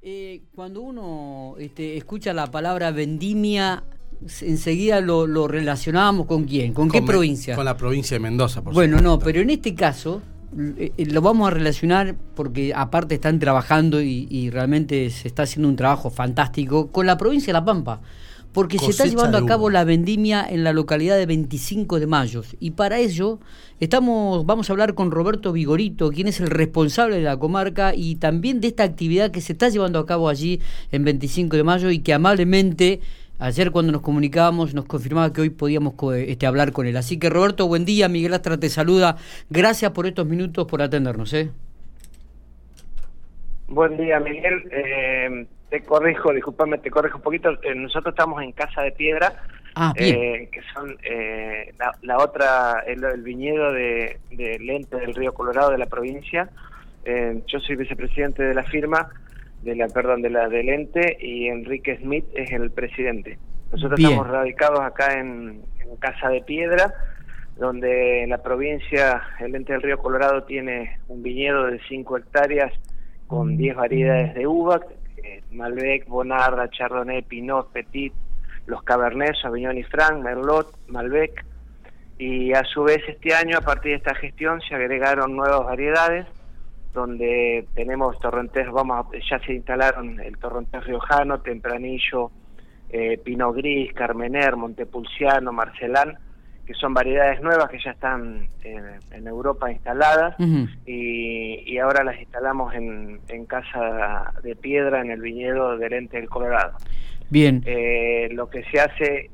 Eh, cuando uno este, escucha la palabra vendimia, enseguida lo, lo relacionábamos con quién, con, qué provincia. Con la provincia de Mendoza, por Bueno, no, pero en este caso eh, eh, lo vamos a relacionar porque aparte están trabajando y, realmente se está haciendo un trabajo fantástico con la provincia de La Pampa porque se está llevando a cabo la vendimia en la localidad de 25 de mayo. Y para ello estamos, vamos a hablar con Roberto Vigorito, quien es el responsable de la comarca y también de esta actividad que se está llevando a cabo allí en 25 de mayo y que amablemente ayer cuando nos comunicábamos nos confirmaba que hoy podíamos este, hablar con él. Así que Roberto, buen día, Miguel Astra te saluda. Gracias por estos minutos, por atendernos. ¿eh? Buen día, Miguel. Eh, te corrijo, discúlpame, te corrijo un poquito. Eh, nosotros estamos en Casa de Piedra, ah, eh, que son eh, la, otra, el, viñedo de, Lente del Río Colorado de la provincia. yo soy vicepresidente de la firma, de la perdón, de la de Lente y Enrique Smith es el presidente. Nosotros estamos radicados acá en, Casa de Piedra, donde la provincia, el Lente del Río Colorado tiene un viñedo de 5 hectáreas con 10 variedades de uva, Malbec, Bonarda, Chardonnay, Pinot, Petit, los Cabernet, Sauvignon y Franc, Merlot, Malbec. Y a su vez este año, a partir de esta gestión, se agregaron nuevas variedades, donde tenemos torrentes, vamos, ya se instalaron el torrontés riojano, tempranillo, eh, Pinot Gris, Carmener, Montepulciano, Marcelán, que son variedades nuevas que ya están en, Europa instaladas. Y, ahora las instalamos en, Casa de Piedra, en el viñedo del Ente del Colorado. Bien. Eh, lo que se hace...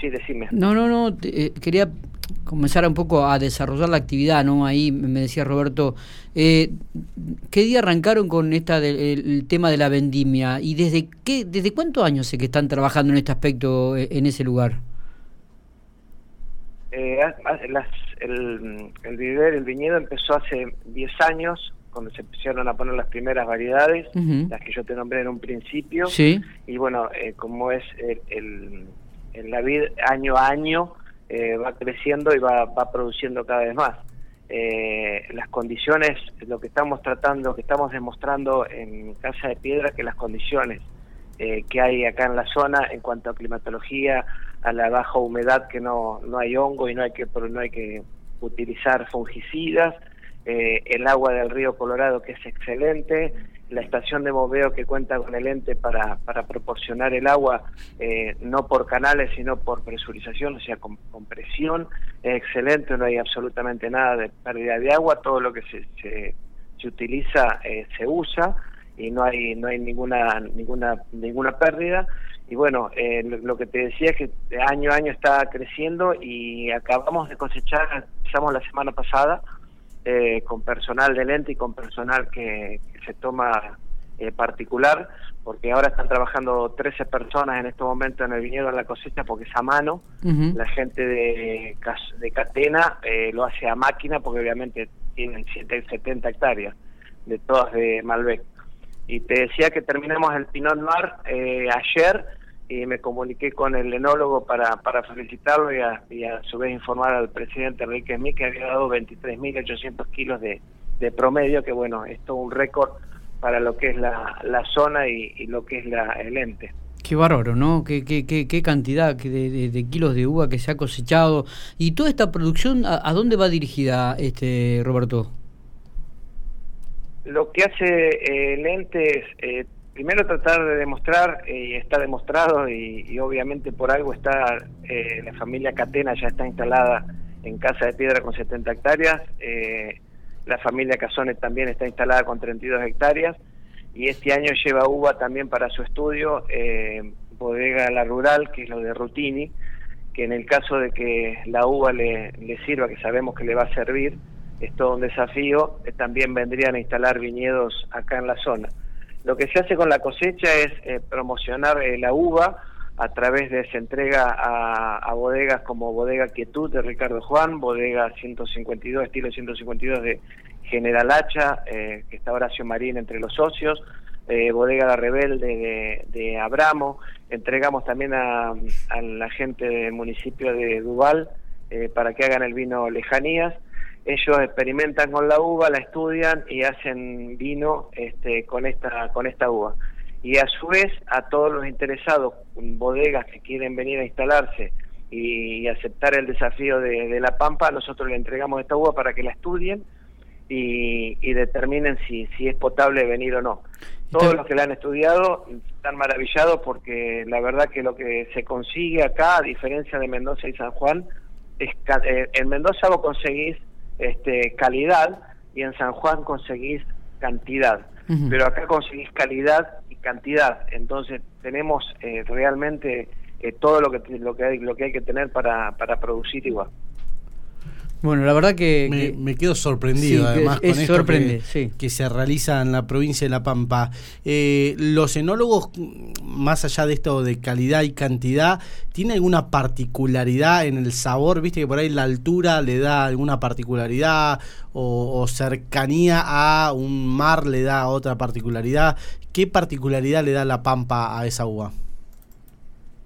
Sí, decime. No, no, no, eh, quería comenzar un poco a desarrollar la actividad, ¿no? Ahí me decía Roberto, eh, ¿qué día arrancaron con esta el tema de la vendimia y desde qué, desde cuántos años sé que están trabajando en este aspecto en ese lugar? Eh, el, el, el viñedo empezó hace 10 años, cuando se empezaron a poner las primeras variedades, las que yo te nombré en un principio. Y bueno, eh, como es el, el, la vid año a año, eh, va creciendo y va, va produciendo cada vez más. Eh, las condiciones, lo que estamos tratando, que estamos demostrando en Casa de Piedra, que las condiciones eh, que hay acá en la zona en cuanto a climatología, a la baja humedad que no, no hay hongo y no hay que, no hay que utilizar fungicidas, eh, el agua del río Colorado que es excelente, la estación de moveo que cuenta con el ente para, para proporcionar el agua eh, no por canales sino por presurización, o sea, con, presión, es excelente, no hay absolutamente nada de pérdida de agua, todo lo que se, se, se utiliza se usa y no hay no hay ninguna ninguna ninguna pérdida y bueno eh, lo, que te decía es que año a año está creciendo y acabamos de cosechar empezamos la semana pasada eh, con personal del ente y con personal que, se toma eh, particular porque ahora están trabajando 13 personas en este momento en el viñedo en la cosecha porque es a mano. La gente de, de Catena lo hace a máquina porque obviamente tienen 70 hectáreas de todas de Malbec. Y te decía que terminamos el Pinot Noir eh, ayer y me comuniqué con el enólogo para, para felicitarlo y a, y a su vez informar al presidente Enrique Smith que había dado 23.800 kilos de, de promedio, que bueno, es todo un récord para lo que es la, la zona y, lo que es la, el ente. Qué bárbaro, ¿no? Qué, qué, qué, qué cantidad de, de, kilos de uva que se ha cosechado. ¿Y toda esta producción a, a dónde va dirigida, este Roberto? Lo que hace eh, el ente es eh, primero tratar de demostrar, eh, y está demostrado, y, obviamente por algo está, la familia Catena ya está instalada en Casa de Piedra con 70 hectáreas, la familia Casones también está instalada con 32 hectáreas, y este año lleva uva también para su estudio, Bodega La Rural, que es lo de Rutini, que en el caso de que la uva le, le sirva, que sabemos que le va a servir, es todo un desafío, eh, también vendrían a instalar viñedos acá en la zona. Lo que se hace con la cosecha es eh, promocionar eh, la uva a través de se entrega a, bodegas como Bodega Quietud de Ricardo Juan, Bodega 152, estilo 152 de General Hacha, que está Horacio Marín entre los socios, Bodega La Rebelde de, de Abramo, entregamos también a, a, la gente del municipio de Duval para que hagan el vino Lejanías, ellos experimentan con la uva, la estudian y hacen vino este, con esta con esta uva. Y a su vez a todos los interesados, bodegas que quieren venir a instalarse y, aceptar el desafío de, la Pampa, nosotros le entregamos esta uva para que la estudien y, determinen si, si es potable venir o no. Todos los que la han estudiado están maravillados porque la verdad que lo que se consigue acá, a diferencia de Mendoza y San Juan, es eh, en Mendoza vos conseguís este, calidad y en San Juan conseguís cantidad, pero acá conseguís calidad y cantidad, entonces tenemos eh, realmente eh, todo lo que lo que hay lo que hay que tener para, para producir igual. Bueno, la verdad que... Me, quedo sorprendido además con esto que, se realiza en la provincia de La Pampa. Eh, los enólogos, más allá de esto de calidad y cantidad, ¿tiene alguna particularidad en el sabor? Viste que por ahí la altura le da alguna particularidad o, o cercanía a un mar le da otra particularidad. ¿Qué particularidad le da La Pampa a esa uva?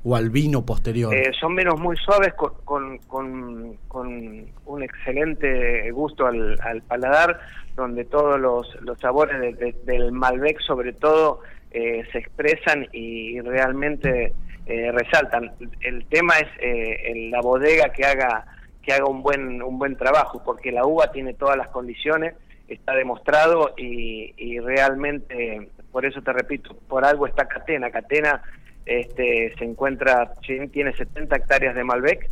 O al vino posterior? Eh, son menos muy suaves con, con, con, un excelente gusto al, paladar, donde todos los, los sabores del Malbec sobre todo eh, se expresan y realmente eh, resaltan. El tema es la bodega que haga que haga un buen un buen trabajo, porque la uva tiene todas las condiciones, está demostrado y, y realmente, por eso te repito, por algo está Catena. Catena este, se encuentra, tiene 70 hectáreas de Malbec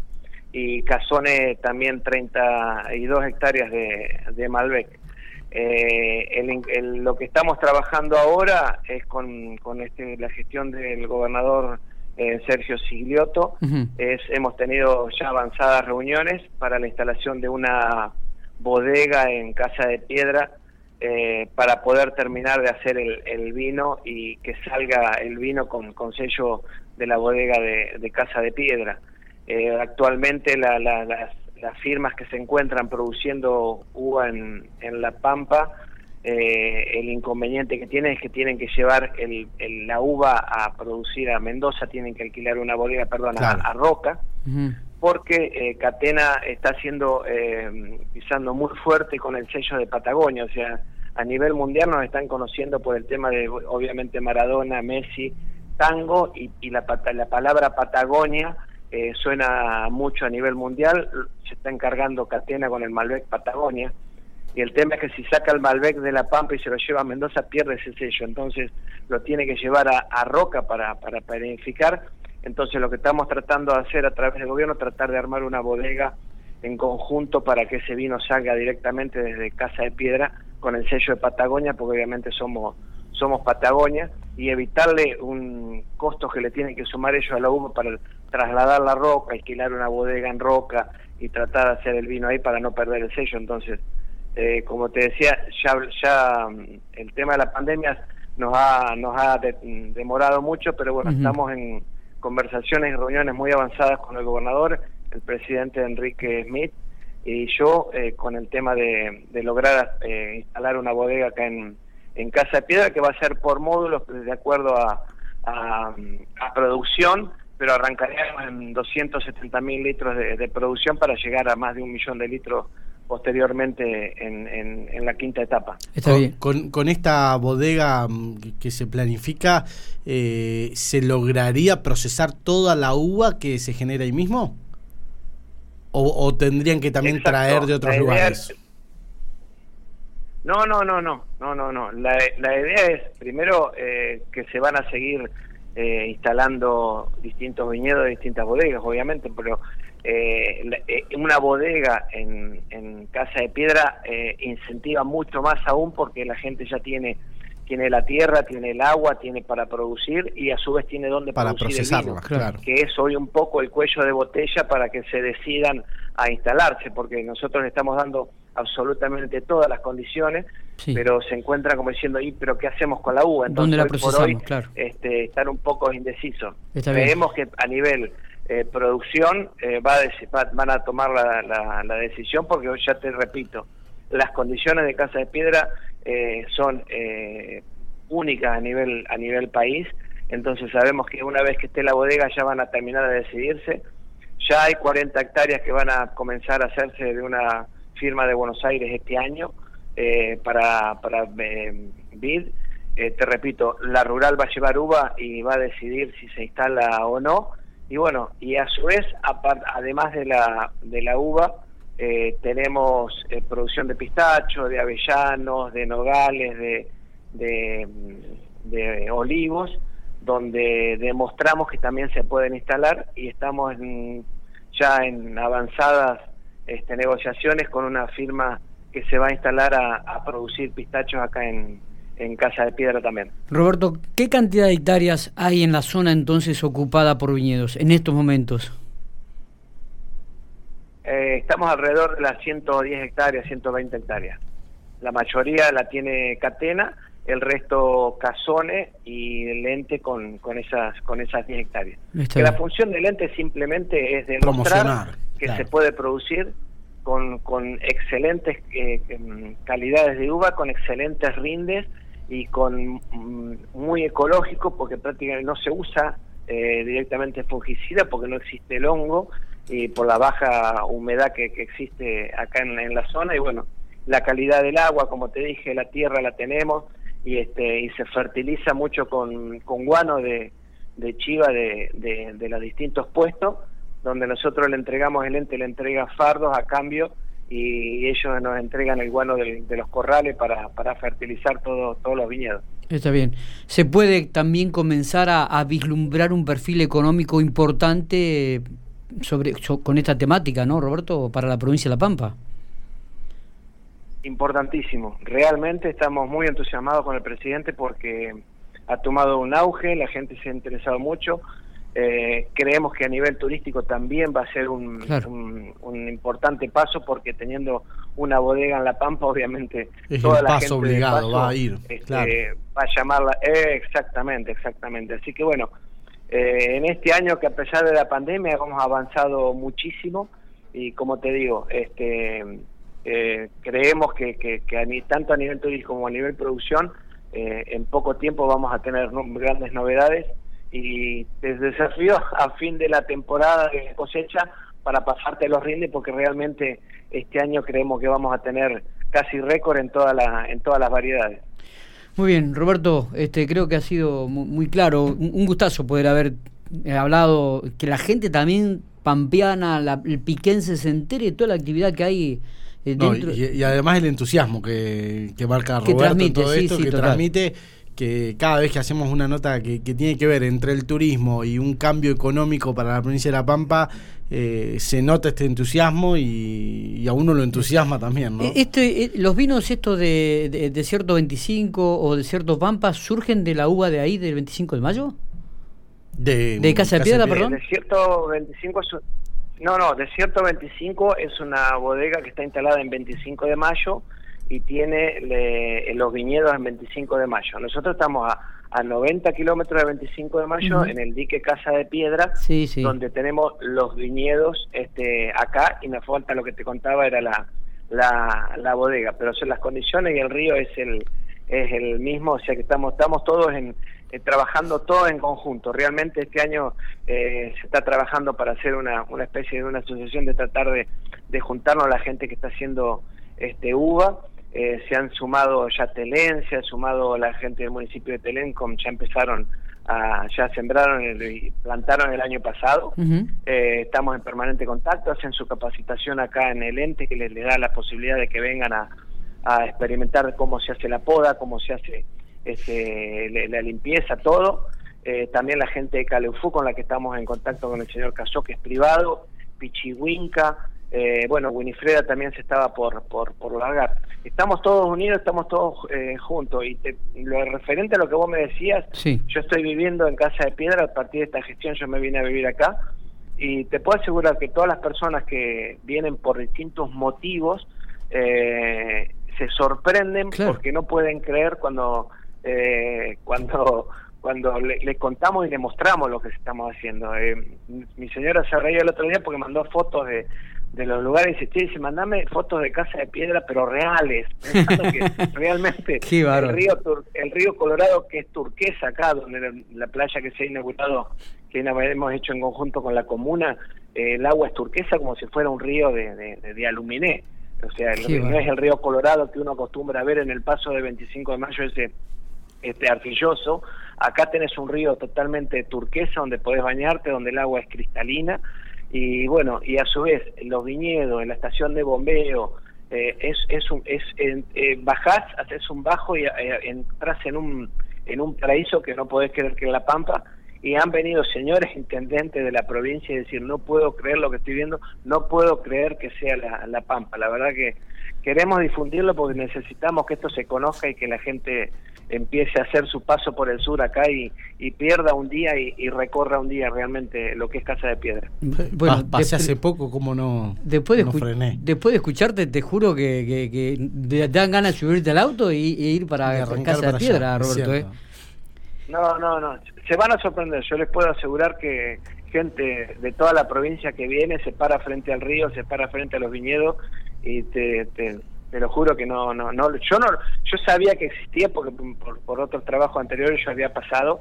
y Casone también 32 hectáreas de, de Malbec. Eh, lo que estamos trabajando ahora es con, con este, la gestión del gobernador eh, Sergio Sigliotto. es, hemos tenido ya avanzadas reuniones para la instalación de una bodega en Casa de Piedra eh, para poder terminar de hacer el, vino y que salga el vino con, con sello de la bodega de, Casa de Piedra. Eh, actualmente las, firmas que se encuentran produciendo uva en, La Pampa, eh, el inconveniente que tienen es que tienen que llevar el, la uva a producir a Mendoza, tienen que alquilar una bodega, perdón, a, Roca. porque Catena está haciendo pisando muy fuerte con el sello de Patagonia, o sea, a nivel mundial nos están conociendo por el tema de, obviamente, Maradona, Messi, tango y, la, la palabra Patagonia eh, suena mucho a nivel mundial, se está encargando Catena con el Malbec Patagonia. Y el tema es que si saca el Malbec de La Pampa y se lo lleva a Mendoza, pierde ese sello. Entonces lo tiene que llevar a, Roca para, para. Entonces lo que estamos tratando de hacer a través del gobierno es tratar de armar una bodega en conjunto para que ese vino salga directamente desde Casa de Piedra con el sello de Patagonia, porque obviamente somos somos Patagonia, y evitarle un costo que le tienen que sumar ellos a la uva para trasladar la roca, alquilar una bodega en roca y tratar de hacer el vino ahí para no perder el sello. Entonces, eh, como te decía, ya, ya mm, el tema de la pandemia nos ha, nos ha demorado mucho, pero bueno, estamos en conversaciones y reuniones muy avanzadas con el gobernador, el presidente Enrique Smith, y yo eh, con el tema de, lograr eh, instalar una bodega acá en, en, Casa de Piedra que va a ser por módulos de acuerdo a, a, producción, pero arrancaríamos en 270 mil litros de, producción para llegar a más de un millón de litros posteriormente en, en, la quinta etapa. Está bien. Con, con, esta bodega mm, que se planifica, eh, ¿se lograría procesar toda la uva que se genera ahí mismo? O, tendrían que también traer de otros lugares? No, no, no, no, no, no, no. La, la idea es, primero, eh, que se van a seguir eh, instalando distintos viñedos, distintas bodegas, obviamente, pero eh, una bodega en, en Casa de Piedra incentiva mucho más aún porque la gente ya tiene tiene la tierra, tiene el agua, tiene para producir y a su vez tiene donde para producir el vino, claro. que es hoy un poco el cuello de botella para que se decidan a instalarse, porque nosotros le estamos dando absolutamente todas las condiciones, pero se encuentran como diciendo, ¿y pero qué hacemos con la uva? Entonces, ¿Dónde la por hoy, claro. este, están un poco indecisos. Creemos que a nivel eh, producción eh, va, a van a tomar la, la decisión, porque hoy ya te repito, las condiciones de Casa de Piedra eh, son eh, únicas a nivel a nivel país entonces sabemos que una vez que esté la bodega ya van a terminar de decidirse ya hay 40 hectáreas que van a comenzar a hacerse de una firma de Buenos Aires este año eh, para, para BID. te repito, la rural va a llevar uva y va a decidir si se instala o no. Y bueno, y a su vez, además de la, de la uva, tenemos producción de pistacho, de avellanos, de nogales, de, de, olivos donde demostramos que también se pueden instalar y estamos ya en avanzadas este, negociaciones con una firma que se va a instalar a, producir pistachos acá en, Casa de Piedra también. Roberto, ¿qué cantidad de hectáreas hay en la zona entonces ocupada por viñedos en estos momentos? Eh, estamos alrededor de las 110 hectáreas, 120 hectáreas. La mayoría la tiene Catena el resto cazones y lente con, con esas con esas 10 hectáreas. Que la función del lente simplemente es demostrar que se puede producir con, con excelentes eh, em, calidades de uva, con excelentes rindes y con mm, muy ecológico porque prácticamente no se usa eh, directamente fungicida porque no existe el hongo y por la baja humedad que, existe acá en, en la zona y bueno, la calidad del agua, como te dije, la tierra la tenemos, y este y se fertiliza mucho con, con guano de, de chiva de, de, los distintos puestos donde nosotros le entregamos el ente le entrega fardos a cambio y ellos nos entregan el guano de, los corrales para, para fertilizar todo, todos los viñedos. Está bien. ¿Se puede también comenzar a, vislumbrar un perfil económico importante sobre, con esta temática, ¿no, Roberto, para la provincia de La Pampa? importantísimo. Realmente estamos muy entusiasmados con el presidente porque ha tomado un auge, la gente se ha interesado mucho. Eh, creemos que a nivel turístico también va a ser un, un, importante paso porque teniendo una bodega en La Pampa, obviamente es toda el la paso obligado, va a ir. Este, va a llamarla, eh, exactamente, exactamente. Así que bueno, eh, en este año que a pesar de la pandemia hemos avanzado muchísimo y como te digo, este eh, creemos que, que, tanto a nivel turístico como a nivel producción, eh, en poco tiempo vamos a tener grandes novedades y te desafío a fin de la temporada de cosecha para pasarte los rindes porque realmente este año creemos que vamos a tener casi récord en toda la, en todas las variedades. Muy bien, Roberto, este creo que ha sido muy, claro, un, gustazo poder haber eh, hablado, que la gente también pampeana, el piquense se entere de toda la actividad que hay eh, y, además el entusiasmo que, marca Roberto en todo esto, que transmite que cada vez que hacemos una nota que, tiene que ver entre el turismo y un cambio económico para la provincia de La Pampa, eh, se nota este entusiasmo y, a uno lo entusiasma también. ¿no? Eh, este, los vinos estos de, Desierto 25 o Desierto Pampa surgen de la uva de ahí del 25 de mayo? De, Casa de Piedra, perdón. Desierto 25 es no, no, Desierto 25 es una bodega que está instalada en 25 de mayo y tiene los viñedos en 25 de mayo. Nosotros estamos a, a 90 kilómetros de 25 de mayo en el dique Casa de Piedra, donde tenemos los viñedos este, acá y me falta lo que te contaba era la, la, la bodega, pero son las condiciones y el río es el es el mismo, o sea que estamos estamos todos en, eh, trabajando todo en conjunto. Realmente este año eh, se está trabajando para hacer una, una especie de una asociación de tratar de, de juntarnos a la gente que está haciendo este uva. Eh, se han sumado ya Telén, se ha sumado la gente del municipio de Telén, como ya empezaron a, ya sembraron y plantaron el año pasado. estamos en permanente contacto, hacen su capacitación acá en el ente que les, da la posibilidad de que vengan a, a experimentar cómo se hace la poda, cómo se hace este, la limpieza, todo. Eh, también la gente de Caleufú con la que estamos en contacto con el señor Casó, que es privado, Pichihuinca, eh, bueno, Winifreda también se estaba por, por, por largar. Estamos todos unidos, estamos todos eh, juntos. Y lo referente a lo que vos me decías, yo estoy viviendo en Casa de Piedra, a partir de esta gestión yo me vine a vivir acá. Y te puedo asegurar que todas las personas que vienen por distintos motivos se sorprenden porque no pueden creer cuando eh, cuando cuando le, contamos y le mostramos lo que estamos haciendo. Eh, mi señora se reía el otro día porque mandó fotos de, de los lugares y dice, mandame fotos de casa de piedra pero reales, que realmente el río el río Colorado que es turquesa acá, donde la, playa que se ha inaugurado, que hemos hecho en conjunto con la comuna, eh, el agua es turquesa como si fuera un río de, de, de aluminé. O sea, no es el río Colorado que uno acostumbra a ver en el paso de 25 de mayo ese este arcilloso. Acá tenés un río totalmente turquesa donde podés bañarte, donde el agua es cristalina y bueno, y a su vez los viñedos, en la estación de bombeo, eh, es, es, un, es eh, bajás, haces un bajo y eh, entras en un, en un paraíso que no podés creer que es La Pampa y han venido señores intendentes de la provincia y decir no puedo creer lo que estoy viendo, no puedo creer que sea la, la Pampa. La verdad que queremos difundirlo porque necesitamos que esto se conozca y que la gente empiece a hacer su paso por el sur acá y, pierda un día y, recorra un día realmente lo que es Casa de Piedra. Bueno, pasé hace poco, como no, después de frené. Después de escucharte, te juro que, que, dan ganas de subirte al auto y, ir para Casa de Piedra, Roberto. ¿eh? No, no, no. Se van a sorprender. Yo les puedo asegurar que gente de toda la provincia que viene se para frente al río, se para frente a los viñedos y te, te te lo juro que no, no, no, yo no, yo sabía que existía porque por, por otros trabajos anteriores yo había pasado,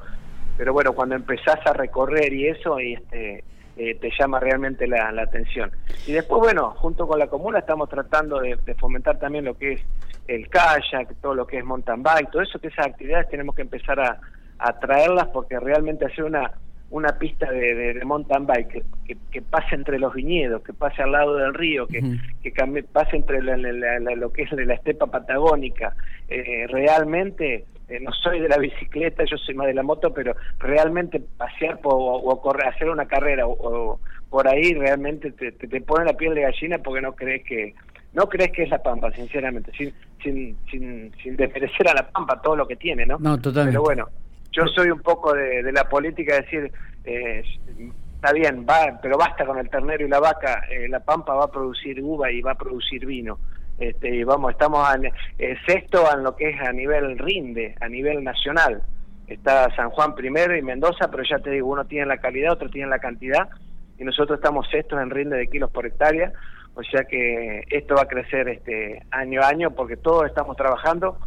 pero bueno, cuando empezás a recorrer y eso, este, eh, te llama realmente la, atención. Y después, bueno, junto con la comuna estamos tratando de, fomentar también lo que es el kayak, todo lo que es mountain bike, todo eso, que esas actividades tenemos que empezar a, a traerlas porque realmente hacer una una pista de, de, mountain bike que, que, pase entre los viñedos, que pase al lado del río, que, que pase entre lo que es la estepa patagónica. Eh, realmente, eh, no soy de la bicicleta, yo soy más de la moto, pero realmente pasear o, correr, hacer una carrera o, por ahí realmente te, te, pone la piel de gallina porque no crees que no crees que es la Pampa, sinceramente, sin, sin, sin, sin desmerecer a la Pampa todo lo que tiene, ¿no? No, totalmente. Pero bueno, yo soy un poco de, la política, de decir, eh, está bien, va, pero basta con el ternero y la vaca, eh, la pampa va a producir uva y va a producir vino. Este, y vamos, estamos en sexto en lo que es a nivel rinde, a nivel nacional. Está San Juan primero y Mendoza, pero ya te digo, uno tiene la calidad, otro tiene la cantidad, y nosotros estamos sextos en rinde de kilos por hectárea, o sea que esto va a crecer este año a año porque todos estamos trabajando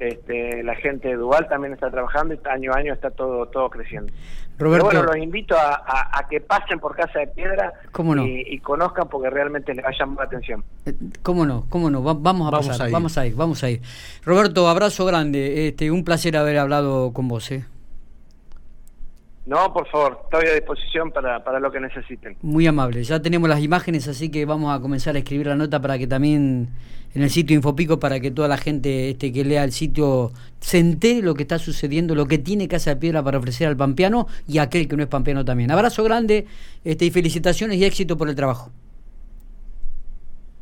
este, la gente de Dual también está trabajando y año a año está todo todo creciendo. Roberto, Pero bueno, los invito a, que pasen por Casa de Piedra y, conozcan porque realmente les va a llamar la atención. Eh, ¿Cómo no? ¿Cómo no? vamos a pasar, vamos a ir, vamos a ir. Roberto, abrazo grande, este, un placer haber hablado con vos. ¿eh? No, por favor, estoy a disposición para, para lo que necesiten. Muy amable, ya tenemos las imágenes, así que vamos a comenzar a escribir la nota para que también en el sitio Infopico, para que toda la gente este, que lea el sitio se entere lo que está sucediendo, lo que tiene Casa de Piedra para ofrecer al pampeano y a aquel que no es pampeano también. Abrazo grande este, y felicitaciones y éxito por el trabajo.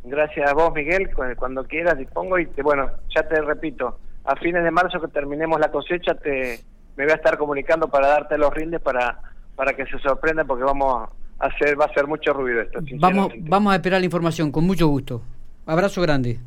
Gracias a vos, Miguel, cuando quieras dispongo y te, bueno, ya te repito, a fines de marzo que terminemos la cosecha te me voy a estar comunicando para darte los rindes para, para que se sorprendan porque vamos a hacer, va a hacer mucho ruido esto. Vamos, vamos a esperar la información, con mucho gusto. Abrazo grande.